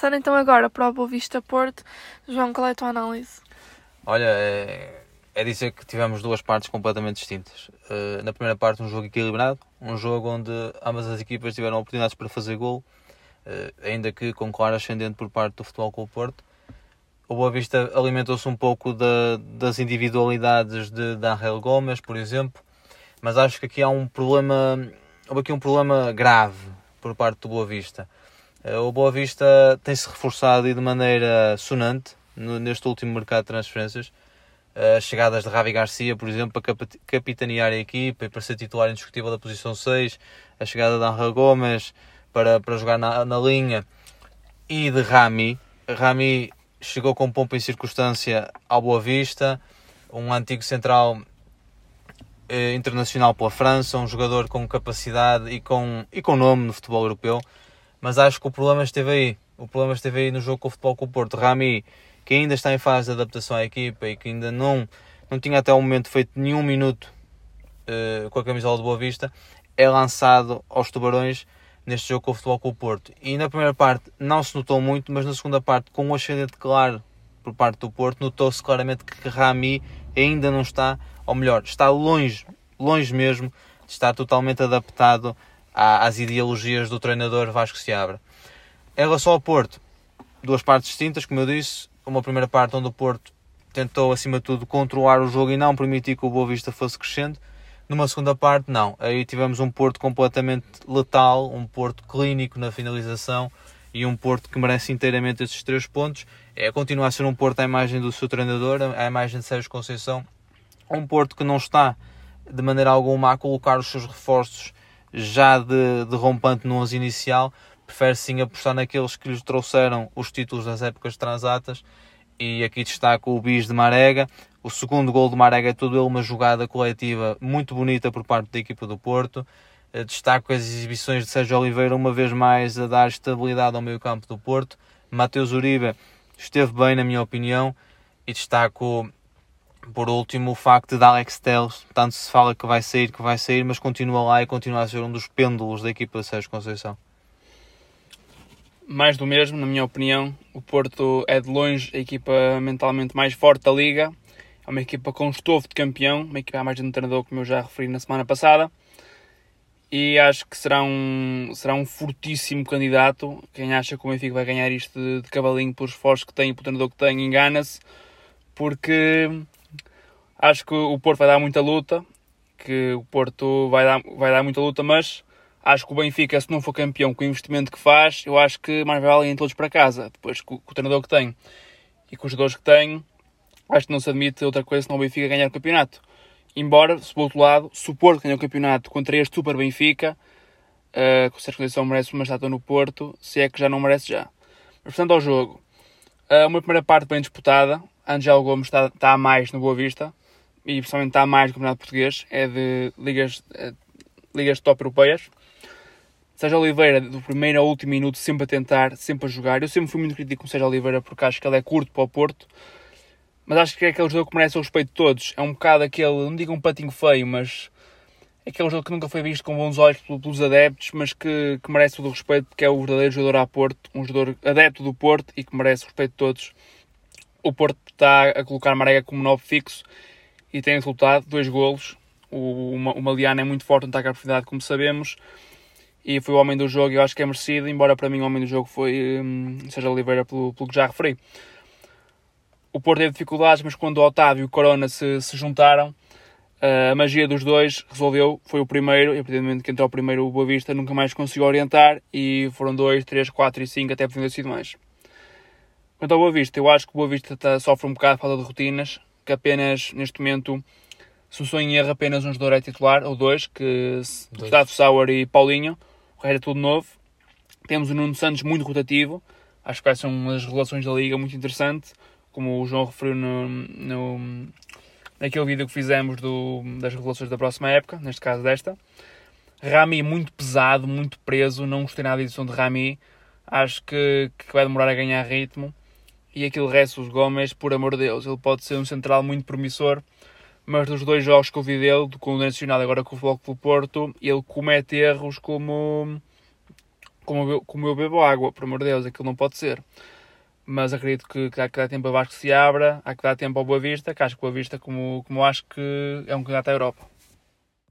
Passando então agora para o Boa Vista Porto, João, qual é a tua análise? Olha, é, é dizer que tivemos duas partes completamente distintas. Uh, na primeira parte, um jogo equilibrado, um jogo onde ambas as equipas tiveram oportunidades para fazer gol, uh, ainda que com claro ascendente por parte do Futebol o Porto. O Boa Vista alimentou-se um pouco da, das individualidades de, Angel Gomes, por exemplo, mas acho que aqui há um problema, houve aqui um problema grave por parte do Boa Vista. Uh, o Boa Vista tem-se reforçado e de maneira sonante neste último mercado de transferências. As chegadas de Ravi Garcia, por exemplo, para capitanear a equipa e para ser titular indiscutível da posição 6, a chegada de Angel Gomes para, para jogar na, na linha. E de Rami. Rami chegou com pompa e circunstância ao Boa Vista, um antigo central eh, internacional pela França, um jogador com capacidade e com, e com nome no futebol europeu, mas acho que o problema esteve aí. O problema esteve aí no jogo com o futebol com o Porto. Rami que ainda está em fase de adaptação à equipa e que ainda não, não tinha até o momento feito nenhum minuto uh, com a camisola do Boa Vista, é lançado aos tubarões neste jogo com o Futebol com o Porto. E na primeira parte não se notou muito, mas na segunda parte, com um ascendente claro por parte do Porto, notou-se claramente que Rami ainda não está, ou melhor, está longe, longe mesmo, de estar totalmente adaptado às ideologias do treinador Vasco Seabra. Em relação ao Porto, duas partes distintas, como eu disse, uma primeira parte onde o Porto tentou, acima de tudo, controlar o jogo e não permitir que o Boa Vista fosse crescendo. Numa segunda parte, não. Aí tivemos um Porto completamente letal, um Porto clínico na finalização e um Porto que merece inteiramente esses três pontos. É continuar a ser um Porto à imagem do seu treinador, à imagem de Sérgio Conceição. Um Porto que não está de maneira alguma a colocar os seus reforços já de, de rompante no 11 inicial, prefere sim apostar naqueles que lhes trouxeram os títulos das épocas transatas e aqui destaco o bis de Marega. O segundo gol de Marega é todo ele uma jogada coletiva muito bonita por parte da equipa do Porto. Eh, destaco as exibições de Sérgio Oliveira uma vez mais a dar estabilidade ao meio campo do Porto. Mateus Uribe esteve bem na minha opinião e destaco por último o facto de Alex Telles, tanto se fala que vai sair, que vai sair, mas continua lá e continua a ser um dos pêndulos da equipa de Sérgio Conceição mais do mesmo, na minha opinião. O Porto é de longe a equipa mentalmente mais forte da liga. É uma equipa com estofo de campeão, uma equipa mais de um treinador, como eu já referi na semana passada. E acho que será um, será um fortíssimo candidato. Quem acha que o Benfica vai ganhar isto de, de cavalinho pelos esforços que tem e pelo treinador que tem, engana-se. Porque acho que o Porto vai dar muita luta. Que o Porto vai dar, vai dar muita luta, mas Acho que o Benfica, se não for campeão com o investimento que faz, eu acho que mais vale irem todos para casa. Depois, com, com o treinador que tem e com os jogadores que tem, acho que não se admite outra coisa senão o Benfica ganhar o campeonato. Embora, se por outro lado, se o Porto ganhar o campeonato contra este Super Benfica, uh, certa condição merece uma estátua no Porto, se é que já não merece já. Mas, portanto, ao jogo. Uh, uma primeira parte bem disputada. Angel Gomes está, está a mais no Boa Vista e principalmente está mais no Campeonato Português. É de ligas, uh, ligas top europeias. Sérgio Oliveira, do primeiro ao último minuto, sempre a tentar, sempre a jogar. Eu sempre fui muito crítico com Sérgio Oliveira porque acho que ele é curto para o Porto, mas acho que é aquele jogador que merece o respeito de todos. É um bocado aquele, não digo um patinho feio, mas é aquele jogador que nunca foi visto com bons olhos pelos adeptos, mas que, que merece todo o respeito porque é o verdadeiro jogador a Porto, um jogador adepto do Porto e que merece o respeito de todos. O Porto está a colocar Marega como novo fixo e tem resultado, dois golos. O, o Maliano é muito forte no ataque à profundidade, como sabemos e foi o homem do jogo eu acho que é merecido, embora para mim o homem do jogo foi hum, Oliveira, pelo, pelo que já referi. O Porto teve dificuldades, mas quando o Otávio e o Corona se, se juntaram, a magia dos dois resolveu, foi o primeiro, e a partir do momento que entrou o primeiro o Boa Vista nunca mais conseguiu orientar, e foram dois, três, quatro e cinco, até podia ter sido mais. Quanto ao Boa Vista, eu acho que o Boa Vista tá, sofre um bocado de falta de rotinas, que apenas, neste momento, se o sonho erra apenas um jogador é titular, ou dois, que Gustavo Sauer e Paulinho, o resto é tudo novo. Temos o Nuno Santos muito rotativo, acho que vai ser uma das relações da Liga muito interessante, como o João referiu no, no, naquele vídeo que fizemos do, das revelações da próxima época, neste caso desta. Rami muito pesado, muito preso, não gostei nada da edição de Rami, acho que, que vai demorar a ganhar ritmo. E aquele resto, os Gomes, por amor de Deus, ele pode ser um central muito promissor, mas dos dois jogos que eu vi dele, com o Nacional agora com o Futebol Clube Porto, ele comete erros como, como como eu bebo água, por amor de Deus, aquilo não pode ser. Mas acredito que, que há que dar tempo a Vasco se abra, há que dar tempo ao Boa Vista, que acho que o Boa Vista, como, como acho que é um candidato à Europa.